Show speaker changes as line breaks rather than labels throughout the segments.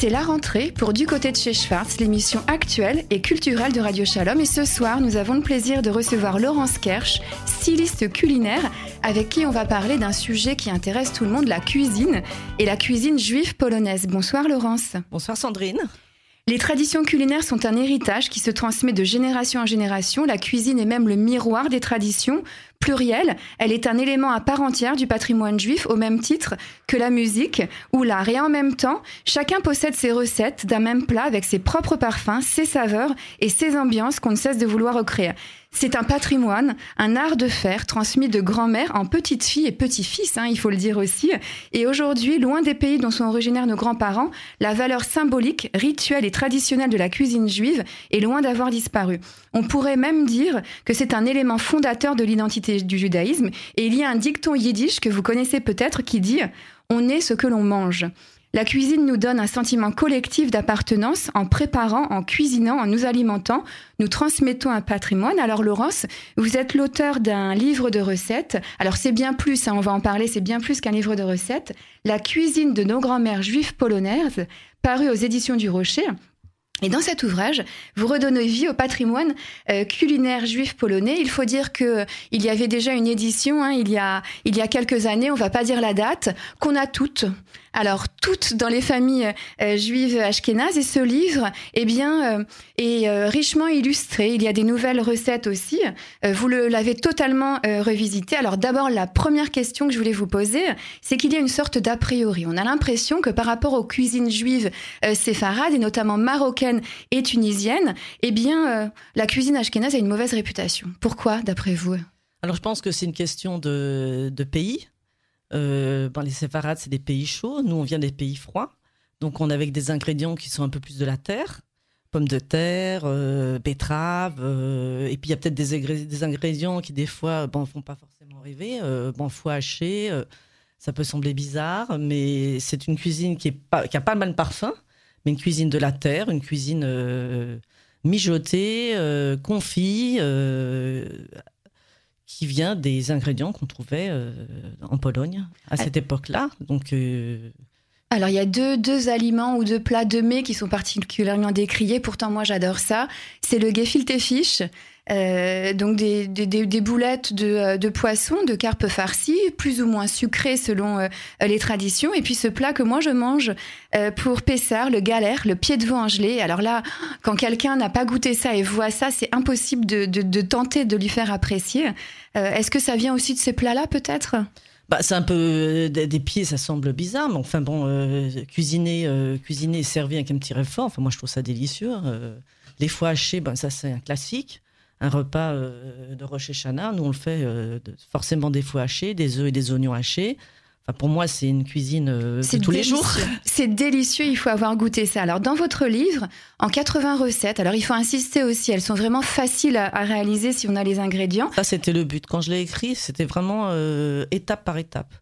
C'est la rentrée pour Du côté de chez Schwartz, l'émission actuelle et culturelle de Radio Shalom. Et ce soir, nous avons le plaisir de recevoir Laurence Kersch, styliste culinaire, avec qui on va parler d'un sujet qui intéresse tout le monde, la cuisine et la cuisine juive polonaise. Bonsoir Laurence.
Bonsoir Sandrine.
Les traditions culinaires sont un héritage qui se transmet de génération en génération. La cuisine est même le miroir des traditions plurielles. Elle est un élément à part entière du patrimoine juif au même titre que la musique ou l'art. Et en même temps, chacun possède ses recettes d'un même plat avec ses propres parfums, ses saveurs et ses ambiances qu'on ne cesse de vouloir recréer. C'est un patrimoine, un art de faire transmis de grand-mère en petite fille et petit-fils, hein, il faut le dire aussi. Et aujourd'hui, loin des pays dont sont originaires nos grands-parents, la valeur symbolique, rituelle et traditionnelle de la cuisine juive est loin d'avoir disparu. On pourrait même dire que c'est un élément fondateur de l'identité du judaïsme. Et il y a un dicton yiddish que vous connaissez peut-être qui dit On est ce que l'on mange. La cuisine nous donne un sentiment collectif d'appartenance en préparant, en cuisinant, en nous alimentant. Nous transmettons un patrimoine. Alors Laurence, vous êtes l'auteur d'un livre de recettes. Alors c'est bien plus, hein, on va en parler, c'est bien plus qu'un livre de recettes. La cuisine de nos grands-mères juives polonaises, paru aux éditions du Rocher. Et dans cet ouvrage, vous redonnez vie au patrimoine euh, culinaire juif polonais. Il faut dire que euh, il y avait déjà une édition hein, il y a il y a quelques années, on va pas dire la date, qu'on a toutes. Alors toutes dans les familles euh, juives ashkénazes et ce livre, eh bien, est richement illustré. Il y a des nouvelles recettes aussi. vous l'avez totalement revisité. Alors d'abord, la première question que je voulais vous poser, c'est qu'il y a une sorte d'a priori. On a l'impression que par rapport aux cuisines juives séfarades et notamment marocaines et tunisienne, eh bien, euh, la cuisine ashkénaze a une mauvaise réputation. Pourquoi, d'après vous?
Alors, je pense que c'est une question de, pays. Euh, les séfarades, c'est des pays chauds. Nous, on vient des pays froids. Donc, on a avec des ingrédients qui sont un peu plus de la terre. Pommes de terre, euh, betteraves. et puis, il y a peut-être des, ingrédients qui, des fois, ne font pas forcément rêver. bon, foie haché, ça peut sembler bizarre, mais c'est une cuisine qui, est pas, a pas mal de parfum mais une cuisine de la terre, une cuisine euh, mijotée, euh, confit, euh, qui vient des ingrédients qu'on trouvait en Pologne à cette époque-là. Donc
alors il y a deux, deux aliments ou deux plats de mets qui sont particulièrement décriés. Pourtant moi j'adore ça. C'est le gefilte fish, euh, donc des, des, des, boulettes de, euh, de, poisson, de carpe farcie, plus ou moins sucrées selon euh, les traditions. Et puis ce plat que moi je mange pour Pessard, le galère, le pied de veau en gelée. Alors là, quand quelqu'un n'a pas goûté ça et voit ça, c'est impossible de, de, de, tenter de lui faire apprécier. Est-ce que ça vient aussi de ces plats-là peut-être?
Bah, c'est un peu euh, des, pieds, ça semble bizarre, mais enfin bon, euh, cuisiner, euh, cuisiner servir avec un petit réfort, enfin moi je trouve ça délicieux. les foies hachés, ben ça c'est un classique. Un repas de Roche Chana, nous on le fait forcément des foies hachés, des œufs et des oignons hachés pour moi, c'est une cuisine euh, de tous les jours.
C'est délicieux, il faut avoir goûté ça. Alors, dans votre livre, en 80 recettes, alors il faut insister aussi, elles sont vraiment faciles à, réaliser si on a les ingrédients.
Ça, c'était le but. Quand je l'ai écrit, c'était vraiment euh, étape par étape.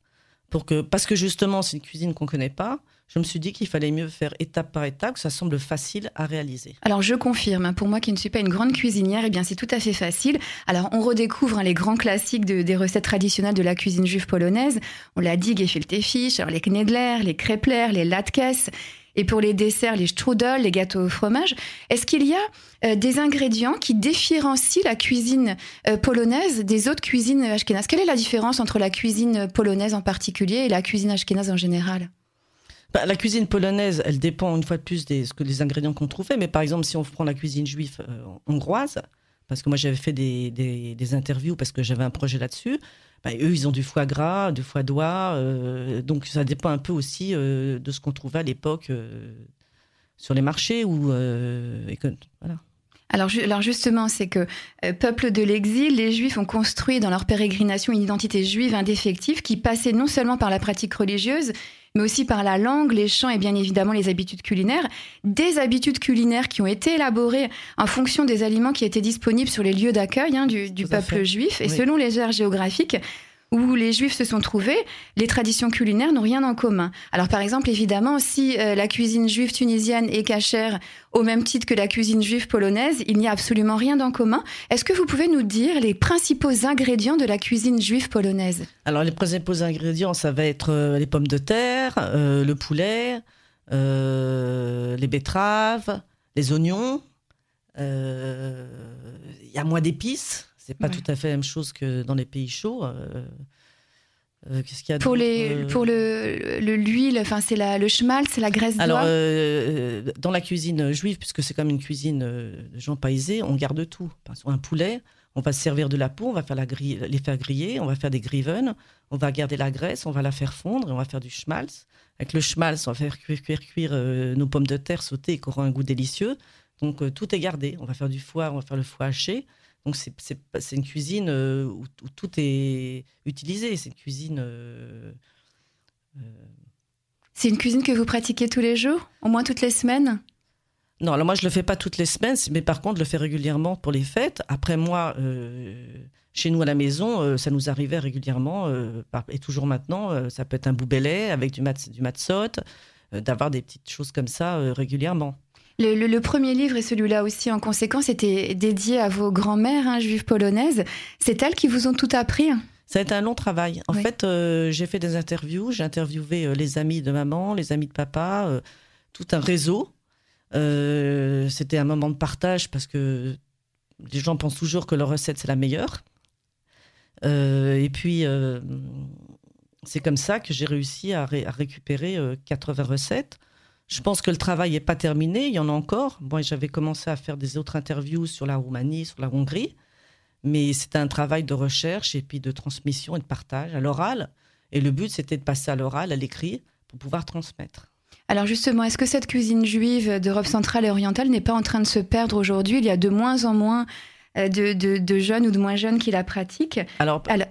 Pour que, parce que justement, c'est une cuisine qu'on ne connaît pas je me suis dit qu'il fallait mieux faire étape par étape, que ça semble facile à réaliser.
Alors je confirme, hein, pour moi qui ne suis pas une grande cuisinière, eh bien c'est tout à fait facile. Alors on redécouvre hein, les grands classiques des recettes traditionnelles de la cuisine juive polonaise. On l'a dit, gefilte fish, alors les knedler, les krepler, les latkes. Et pour les desserts, les strudel, les gâteaux au fromage, est-ce qu'il y a euh, des ingrédients qui différencient la cuisine euh, polonaise des autres cuisines ashkénazes? Quelle est la différence entre la cuisine polonaise en particulier et la cuisine ashkénaze en général?
Bah, la cuisine polonaise, elle dépend une fois de plus des, que les ingrédients qu'on trouvait. Mais par exemple, si on prend la cuisine juive euh, hongroise, parce que moi j'avais fait des, des, interviews parce que j'avais un projet là-dessus, bah, eux ils ont du foie gras, du foie d'oie, euh, donc ça dépend un peu aussi euh, de ce qu'on trouvait à l'époque sur les marchés ou voilà.
Alors, alors, justement, c'est que peuple de l'exil, les Juifs ont construit dans leur pérégrination une identité juive indéfectible qui passait non seulement par la pratique religieuse, mais aussi par la langue, les chants et bien évidemment les habitudes culinaires. Des habitudes culinaires qui ont été élaborées en fonction des aliments qui étaient disponibles sur les lieux d'accueil hein, du, peuple juif et selon les aires géographiques où les juifs se sont trouvés, les traditions culinaires n'ont rien en commun. Alors par exemple, évidemment, si euh, la cuisine juive tunisienne est cachère au même titre que la cuisine juive polonaise, il n'y a absolument rien en commun. Est-ce que vous pouvez nous dire les principaux ingrédients de la cuisine juive polonaise?
Alors les principaux ingrédients, ça va être euh, les pommes de terre, euh, le poulet, les betteraves, les oignons. Il y a moins d'épices. C'est pas tout à fait la même chose que dans les pays chauds.
Euh, qu'est-ce qu'il y a pour les euh pour le l'huile, enfin c'est la le schmaltz, c'est la graisse d'oie.
Alors euh, dans la cuisine juive, puisque c'est comme une cuisine de gens paisés, on garde tout. un poulet, on va se servir de la peau, on va faire la grille, les faire griller, on va faire des griven, on va garder la graisse, on va la faire fondre et on va faire du schmaltz. Avec le schmaltz, on va faire cuire cuire, cuire nos pommes de terre sautées qui auront un goût délicieux. Donc tout est gardé. On va faire du foie, on va faire le foie haché. Donc c'est une cuisine euh, où, tout est utilisé. C'est une cuisine. Euh,
euh, c'est une cuisine que vous pratiquez tous les jours, au moins toutes les semaines?
Non, alors moi je le fais pas toutes les semaines, mais par contre je le fais régulièrement pour les fêtes. Après moi, chez nous à la maison, ça nous arrivait régulièrement et toujours maintenant. ça peut être un boubelet avec du mat du matzot, d'avoir des petites choses comme ça régulièrement.
Le, premier livre, et celui-là aussi en conséquence, était dédié à vos grands-mères hein, juives polonaises. C'est elles qui vous ont tout appris
ça a été un long travail. En fait, euh, j'ai fait des interviews, j'ai interviewé euh, les amis de maman, les amis de papa, euh, tout un réseau. C'était un moment de partage parce que les gens pensent toujours que leur recette c'est la meilleure. et puis, c'est comme ça que j'ai réussi à, à récupérer 80 recettes je pense que le travail n'est pas terminé, il y en a encore. Moi, j'avais commencé à faire des autres interviews sur la Roumanie, sur la Hongrie, mais c'était un travail de recherche et puis de transmission et de partage à l'oral. Et le but, c'était de passer à l'oral, à l'écrit, pour pouvoir transmettre.
Alors justement, est-ce que cette cuisine juive d'Europe centrale et orientale n'est pas en train de se perdre aujourd'hui? Il y a de moins en moins euh, de, jeunes ou de moins jeunes qui la pratiquent.
Alors, Alors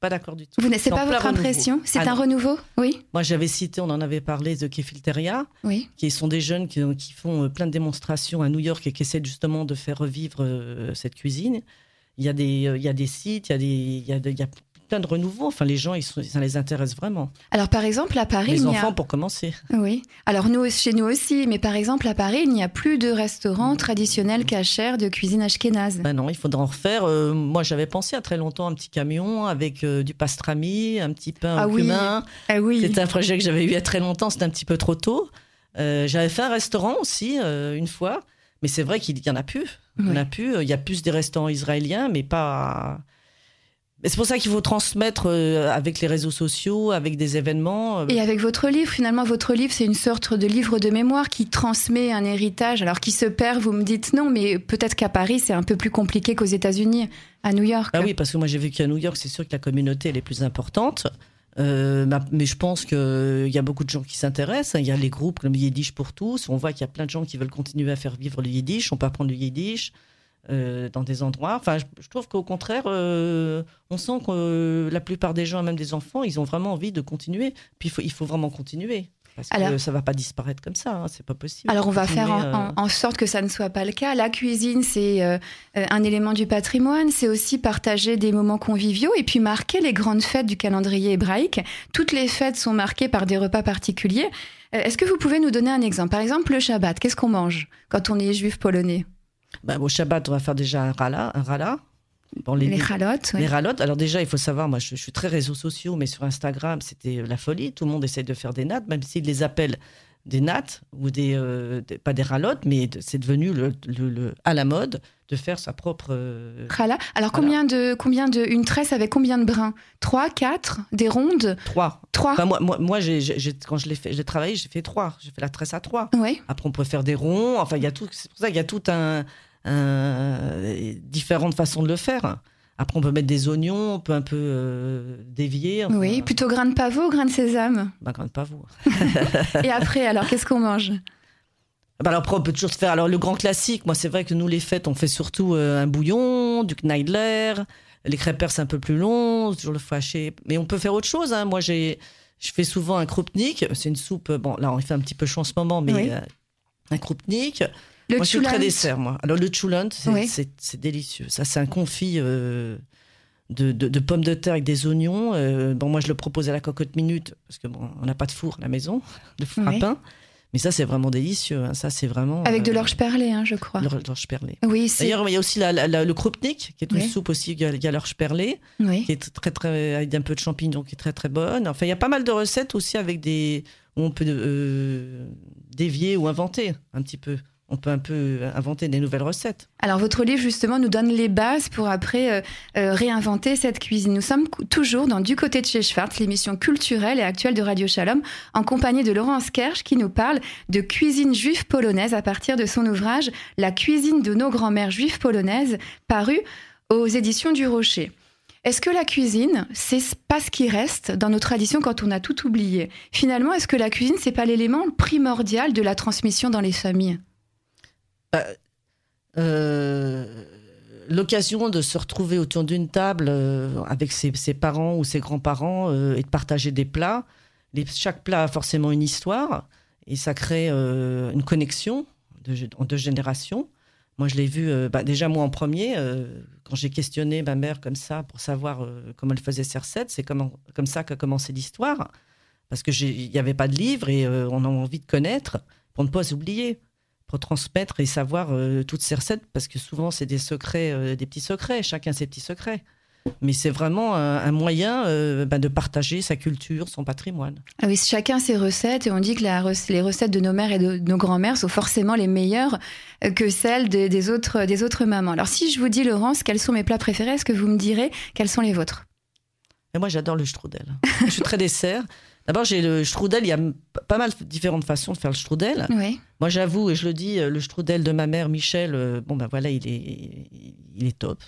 pas d'accord du tout.
Vous n'êtes pas votre impression? C'est ah un renouveau? Oui.
Moi, j'avais cité, on en avait parlé, de Kefilteria, oui. qui sont des jeunes qui, qui, font euh, plein de démonstrations à New York et qui essaient justement de faire revivre euh, cette cuisine. Il y, a des, euh, il y a des sites, il y a, des, il y a, il y a plein de renouveau. Enfin, les gens, ils ça les intéresse vraiment.
Alors, par exemple, à Paris.
Les enfants, pour commencer.
Oui. Alors, nous, chez nous aussi. Mais par exemple, à Paris, il n'y a plus de restaurants traditionnels cachers de cuisine ashkénaze.
Ben non, il faudra en refaire. Euh, moi, j'avais pensé à très longtemps un petit camion avec euh, du pastrami, un petit pain
ah
au cumin.
Ah oui.
C'était un projet que j'avais eu il y a très longtemps. C'était un petit peu trop tôt. Euh, j'avais fait un restaurant aussi, une fois. Mais c'est vrai qu'il y en a plus. Il y en a plus. Il y a plus des restaurants israéliens, mais pas c'est pour ça qu'il faut transmettre euh, avec les réseaux sociaux, avec des événements.
Euh. Et avec votre livre, finalement, votre livre, c'est une sorte de livre de mémoire qui transmet un héritage, alors qui se perd, vous me dites non, mais peut-être qu'à Paris, c'est un peu plus compliqué qu'aux États-Unis, à New York.
Ah oui, parce que moi j'ai vécu à New York, c'est sûr que la communauté, elle est plus importante. Euh, mais je pense qu'il y a beaucoup de gens qui s'intéressent. Il y a les groupes comme Yiddish pour tous. On voit qu'il y a plein de gens qui veulent continuer à faire vivre le Yiddish. On peut apprendre le Yiddish. Euh, dans des endroits. Enfin, je, trouve qu'au contraire, euh, on sent que euh, la plupart des gens, même des enfants, ils ont vraiment envie de continuer. Puis il faut, il faut vraiment continuer. Parce alors, que ça va pas disparaître comme ça, hein, c'est pas possible.
Alors on va faire en, sorte que ça ne soit pas le cas. La cuisine, c'est un élément du patrimoine, c'est aussi partager des moments conviviaux et puis marquer les grandes fêtes du calendrier hébraïque. Toutes les fêtes sont marquées par des repas particuliers. Est-ce que vous pouvez nous donner un exemple? Par exemple, le Shabbat, qu'est-ce qu'on mange quand on est juif polonais?
Bah, au Shabbat, on va faire déjà un rala. Un rala.
Bon, les, les ralottes.
Les ralottes. Alors déjà, il faut savoir, moi, je, suis très réseaux sociaux, mais sur Instagram, c'était la folie. Tout le monde essaie de faire des nattes, même s'ils les appellent des nattes ou des, euh, pas des ralottes, mais c'est devenu le, le, à la mode de faire sa propre. Euh,
Rala. Alors combien de combien de une tresse avec combien de brins? Trois, quatre, des rondes?
Trois.
Trois.
moi, moi, moi quand je l'ai fait, j'ai travaillé, j'ai fait trois. J'ai fait la tresse à trois. Après, on peut faire des ronds. Enfin, il y a tout. C'est pour ça qu'il y a tout un, un différentes façons de le faire. Après, on peut mettre des oignons, on peut un peu euh, dévier.
oui, plutôt grain de pavot ou grain de sésame?
Bah, Grain de pavot.
Et après, alors, qu'est-ce qu'on mange?
Bah alors, on peut toujours faire. Alors, le grand classique, moi, c'est vrai que nous, les fêtes, on fait surtout euh, un bouillon, du kneidler. Les crêpes c'est un peu plus long, toujours le fâché. Mais on peut faire autre chose. Hein. Moi, j'ai, je fais souvent un kroupnik. C'est une soupe. Bon, là, on fait un petit peu chaud en ce moment, mais euh, un kroupnik. Le moi, je suis très dessert, moi. Alors, le choulant, c'est délicieux. Ça, c'est un confit euh, de, de, pommes de terre avec des oignons. Euh, bon, moi, je le propose à la cocotte minute, parce que bon, on n'a pas de four à la maison, de four à pain. Mais ça, c'est vraiment délicieux. Hein. Ça, c'est vraiment.
Avec de euh, l'orge perlée, hein, je crois.
L'orge perlée.
Oui,
D'ailleurs, il y a aussi la, le kroupnik, qui est une soupe aussi. Il y a, l'orge perlée, qui est très, très, avec un peu de champignons, qui est très, très bonne. Enfin, il y a pas mal de recettes aussi avec des, où on peut dévier ou inventer un petit peu on peut un peu inventer des nouvelles recettes.
Alors votre livre justement nous donne les bases pour après euh, euh, réinventer cette cuisine. Nous sommes toujours dans Du côté de chez Schwartz, l'émission culturelle et actuelle de Radio Shalom, en compagnie de Laurence Kersch qui nous parle de cuisine juive polonaise à partir de son ouvrage La cuisine de nos grands-mères juives polonaises, paru aux éditions du Rocher. Est-ce que la cuisine, c'est pas ce qui reste dans nos traditions quand on a tout oublié? Finalement, est-ce que la cuisine, c'est pas l'élément primordial de la transmission dans les familles?
Euh, l'occasion de se retrouver autour d'une table euh, avec ses, parents ou ses grands-parents euh, et de partager des plats. chaque plat a forcément une histoire et ça crée une connexion en deux générations. Moi, je l'ai vu bah, déjà moi en premier quand j'ai questionné ma mère comme ça pour savoir comment elle faisait ses recettes. C'est comme, comme ça qu'a commencé l'histoire parce que il n'y avait pas de livre et on a envie de connaître pour ne pas s'oublier pour transmettre et savoir euh, toutes ces recettes, parce que souvent c'est des secrets, euh, des petits secrets, chacun ses petits secrets. Mais c'est vraiment un, moyen euh, bah, de partager sa culture, son patrimoine.
Ah oui, chacun ses recettes, et on dit que les recettes de nos mères et de nos grands-mères sont forcément les meilleures que celles des, autres, des autres mamans. Alors si je vous dis, Laurence, quels sont mes plats préférés, est-ce que vous me direz quels sont les vôtres?
Et Moi, j'adore le strudel. je suis très dessert. D'abord, j'ai le strudel. Il y a pas mal de différentes façons de faire le strudel.
Oui.
Moi, j'avoue, et je le dis, euh, le strudel de ma mère, Michel, euh, bon, ben voilà, il est, il est top.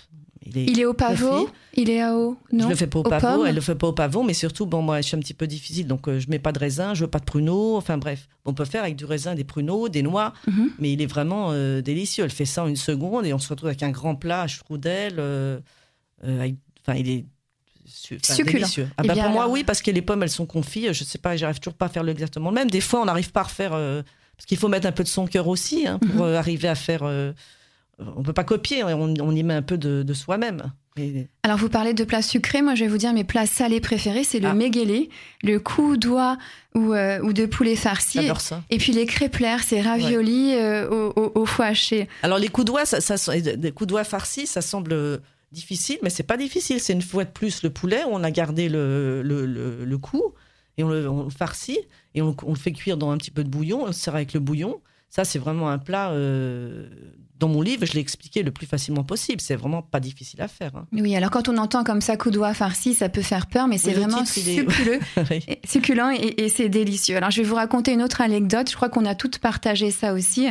Il est, il est au pavot Il est à eau
Non. Je le fais pas au, pavot, elle le fait pas au pavot, mais surtout, bon, moi, je suis un petit peu difficile, donc euh, je mets pas de raisin, je veux pas de pruneaux, enfin bref. On peut faire avec du raisin, des pruneaux, des noix, mhm. mais il est vraiment délicieux. Elle fait ça en une seconde et on se retrouve avec un grand plat strudel. enfin, il est
succulent.
Ah bah, pour moi, oui, parce que les pommes, elles sont confites. Je sais pas, j'arrive toujours pas à faire exactement le même. Des fois, on n'arrive pas à refaire. Euh, parce qu'il faut mettre un peu de son cœur aussi hein, pour mhm. euh, arriver à faire. Euh, on peut pas copier, on, y met un peu de, soi-même.
Alors, vous parlez de plats sucrés. Moi, je vais vous dire mes plats salés préférés c'est le ah. le coup d'oie ou, ou, de poulet farci. Et puis les crêpes c'est raviolis au, foie haché.
Alors, les coups d'oie, ça, ça, les coups d'oie farcis, ça semble difficile, mais c'est pas difficile. C'est une fois de plus le poulet, on a gardé le, le, le, cou et on le, farcit et on, le fait cuire dans un petit peu de bouillon. On le sert avec le bouillon. Ça, c'est vraiment un plat. Euh, dans mon livre, je l'ai expliqué le plus facilement possible. C'est vraiment pas difficile à faire. Hein.
Oui, alors quand on entend comme ça coudois farci, ça peut faire peur, mais c'est vraiment succuleux, succulent et, et c'est délicieux. Alors je vais vous raconter une autre anecdote. Je crois qu'on a toutes partagé ça aussi.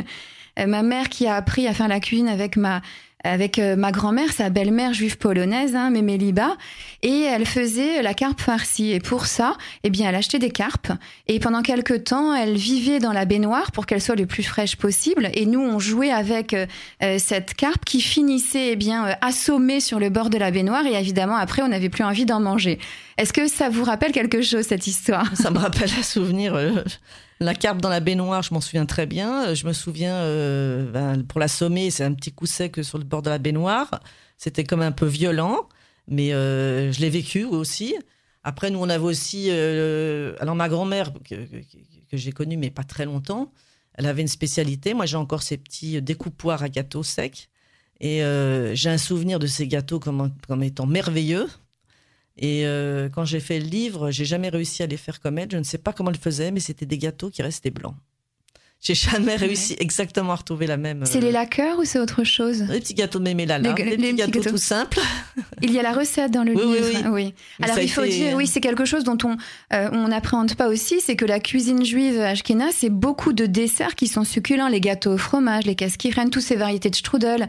Euh, ma mère qui a appris à faire la cuisine avec ma avec euh, ma grand-mère, sa belle-mère juive polonaise, hein, Méméliba, et elle faisait la carpe farcie. Et pour ça, eh bien, elle achetait des carpes. Et pendant quelques temps, elle vivait dans la baignoire pour qu'elle soit le plus fraîche possible. Et nous, on jouait avec euh, euh, cette carpe qui finissait, eh bien, assommée sur le bord de la baignoire. Et évidemment, après, on n'avait plus envie d'en manger. Est-ce que ça vous rappelle quelque chose, cette histoire?
Ça me rappelle un souvenir. La carpe dans la baignoire, je m'en souviens très bien. Je me souviens, euh, ben, pour l'assommer, c'est un petit coup sec sur le bord de la baignoire. C'était comme un peu violent, mais euh, je l'ai vécu aussi. Après, nous, on avait aussi. Euh, alors, ma grand-mère, que, j'ai connue, mais pas très longtemps, elle avait une spécialité. Moi, j'ai encore ces petits découpoirs à gâteaux secs. Et j'ai un souvenir de ces gâteaux comme, comme étant merveilleux. Et euh, quand j'ai fait le livre, j'ai jamais réussi à les faire comme elle. Je ne sais pas comment elle faisait, mais c'était des gâteaux qui restaient blancs. J'ai jamais réussi exactement à retrouver la même.
C'est les euh, laqueurs ou c'est autre chose?
Les petits gâteaux de mémélala, les, les, petits, gâteaux, tout simples.
Il y a la recette dans le livre. Oui, Alors il faut dire, oui, c'est quelque chose dont on euh, on n'appréhende pas aussi, c'est que la cuisine juive ashkénaze, c'est beaucoup de desserts qui sont succulents, les gâteaux au fromage, les kaskiren, toutes ces variétés de strudel.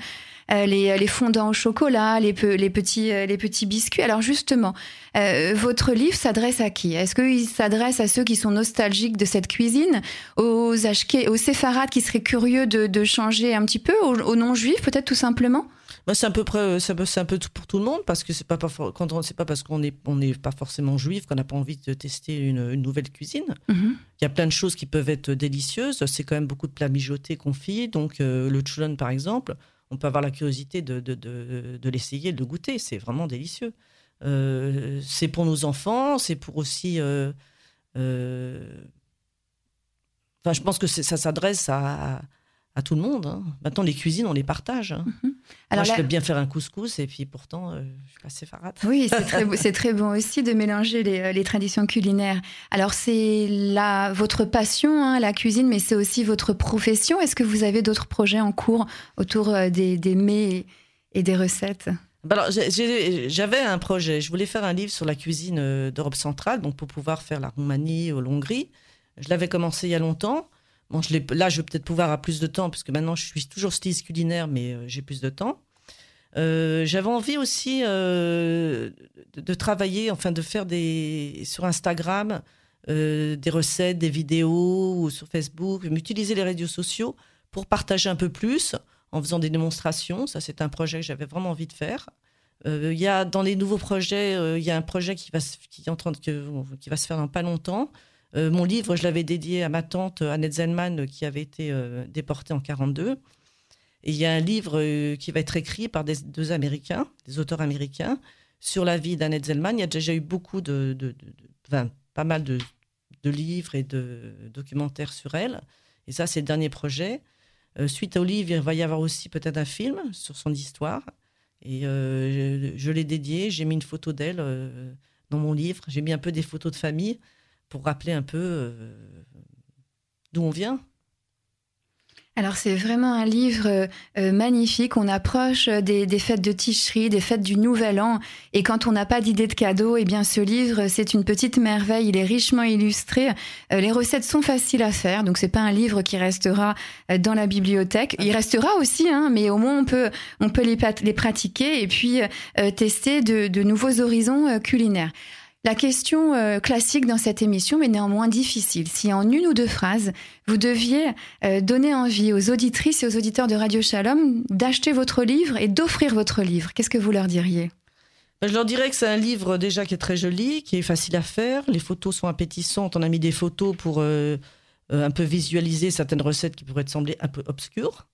Euh, les, les, fondants au chocolat, les, les, petits, euh, les petits biscuits. Alors justement, euh, votre livre s'adresse à qui? Est-ce qu'il s'adresse à ceux qui sont nostalgiques de cette cuisine, aux, aux séfarades qui seraient curieux de, de changer un petit peu, aux, non-juifs peut-être tout simplement?
Bah, c'est un peu près, c'est un peu tout pour tout le monde parce que c'est pas, quand on, pas parce qu'on n'est on n'est pas forcément juif qu'on n'a pas envie de tester une, une nouvelle cuisine. Mm-hmm. Il y a plein de choses qui peuvent être délicieuses. C'est quand même beaucoup de plats mijotés, confits. Donc le chulon par exemple, on peut avoir la curiosité de, de, l'essayer, de le goûter. C'est vraiment délicieux. Euh, c'est pour nos enfants, c'est pour aussi. Euh, euh, enfin, je pense que ça s'adresse à, à tout le monde. Hein. Maintenant, les cuisines, on les partage. Hein. Mhm. Alors Moi, je peux bien faire un couscous et puis pourtant, euh, je suis pas séfarade.
Oui, c'est très, très, bon aussi de mélanger les, euh, les traditions culinaires. Alors, c'est la, votre passion, hein, la cuisine, mais c'est aussi votre profession. Est-ce que vous avez d'autres projets en cours autour euh, des, des mets et des recettes?
Bah j'avais un projet. Je voulais faire un livre sur la cuisine d'Europe centrale, donc pour pouvoir faire la Roumanie ou l'Hongrie. Je l'avais commencé il y a longtemps. Là, je vais peut-être pouvoir avoir plus de temps, puisque maintenant, je suis toujours styliste culinaire, mais euh, j'ai plus de temps. Euh, j'avais envie aussi euh, de, travailler, enfin de faire des sur Instagram des recettes, des vidéos ou sur Facebook, m'utiliser les réseaux sociaux pour partager un peu plus en faisant des démonstrations. Ça, c'est un projet que j'avais vraiment envie de faire. Y a dans les nouveaux projets, il y a un projet qui va est en train de, qui va se faire dans pas longtemps euh, mon livre, je l'avais dédié à ma tante Annette Zellman, qui avait été euh, déportée en 42. Et il y a un livre euh, qui va être écrit par des, deux Américains, des auteurs américains, sur la vie d'Annette Zellman. Il y a déjà eu beaucoup de, pas mal de, livres et de documentaires sur elle. Et ça, c'est le dernier projet. suite au livre, il va y avoir aussi peut-être un film sur son histoire. Et je, je l'ai dédié. J'ai mis une photo d'elle dans mon livre. J'ai mis un peu des photos de famille pour rappeler un peu euh, d'où on vient.
Alors c'est vraiment un livre euh, magnifique. On approche des, fêtes de Ticherie, des fêtes du Nouvel An, et quand on n'a pas d'idée de cadeau, eh bien ce livre c'est une petite merveille. Il est richement illustré. Euh, les recettes sont faciles à faire, donc c'est pas un livre qui restera dans la bibliothèque. Il restera aussi, hein, mais au moins on peut on peut les, pratiquer et puis tester de nouveaux horizons culinaires. La question euh, classique dans cette émission, mais néanmoins difficile, si en une ou deux phrases, vous deviez euh, donner envie aux auditrices et aux auditeurs de Radio Shalom d'acheter votre livre et d'offrir votre livre, qu'est-ce que vous leur diriez?
Ben, je leur dirais que c'est un livre déjà qui est très joli, qui est facile à faire. Les photos sont appétissantes. On a mis des photos pour euh, un peu visualiser certaines recettes qui pourraient sembler un peu obscures.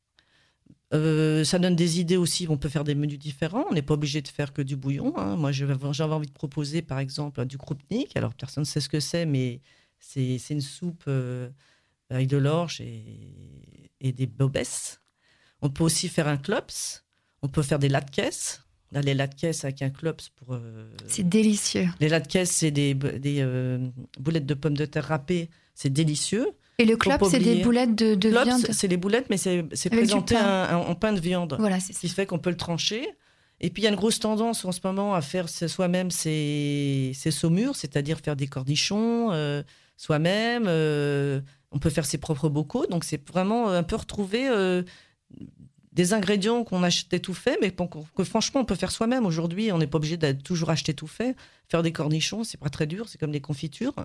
Euh, ça donne des idées aussi. On peut faire des menus différents. On n'est pas obligé de faire que du bouillon. Hein. Moi, j'avais envie de proposer, par exemple, du kroupnik. Alors, personne ne sait ce que c'est, mais c'est une soupe euh, avec de l'orge et, et, des bobesses. On peut aussi faire un klops. On peut faire des latkes. Là, les latkes avec un klops pour. Euh,
c'est délicieux.
Les latkes, c'est des, des boulettes de pommes de terre râpées. C'est délicieux.
Et le clop, c'est des boulettes de, de viande
C'est des boulettes, mais c'est présenté en pain de viande.
Voilà, c'est
Ce qui fait qu'on peut le trancher. Et puis, il y a une grosse tendance en ce moment à faire soi-même ses, saumures, c'est-à-dire faire des cornichons euh, soi-même. Euh, on peut faire ses propres bocaux. Donc, c'est vraiment un peu retrouver euh, des ingrédients qu'on achetait tout fait, mais que franchement, on peut faire soi-même. Aujourd'hui, on n'est pas obligé de toujours acheter tout fait. Faire des cornichons, c'est pas très dur, c'est comme des confitures.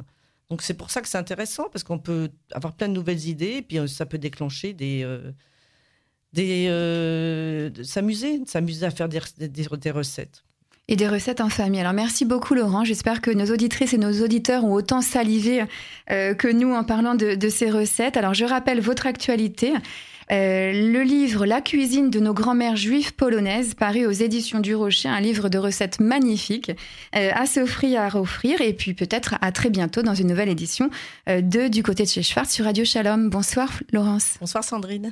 Donc c'est pour ça que c'est intéressant parce qu'on peut avoir plein de nouvelles idées et puis euh, ça peut déclencher des euh, des euh, s'amuser, s'amuser à faire des, des, recettes.
Et des recettes en famille. Alors merci beaucoup Laurent. J'espère que nos auditrices et nos auditeurs ont autant salivé que nous en parlant de, de, ces recettes. Alors je rappelle votre actualité. Euh, le livre La cuisine de nos grands-mères juives polonaises, paru aux éditions du Rocher, un livre de recettes magnifique euh, à s'offrir, à offrir, et puis peut-être à très bientôt dans une nouvelle édition euh, de Du côté de chez Schwartz sur Radio Shalom. Bonsoir Laurence.
Bonsoir Sandrine.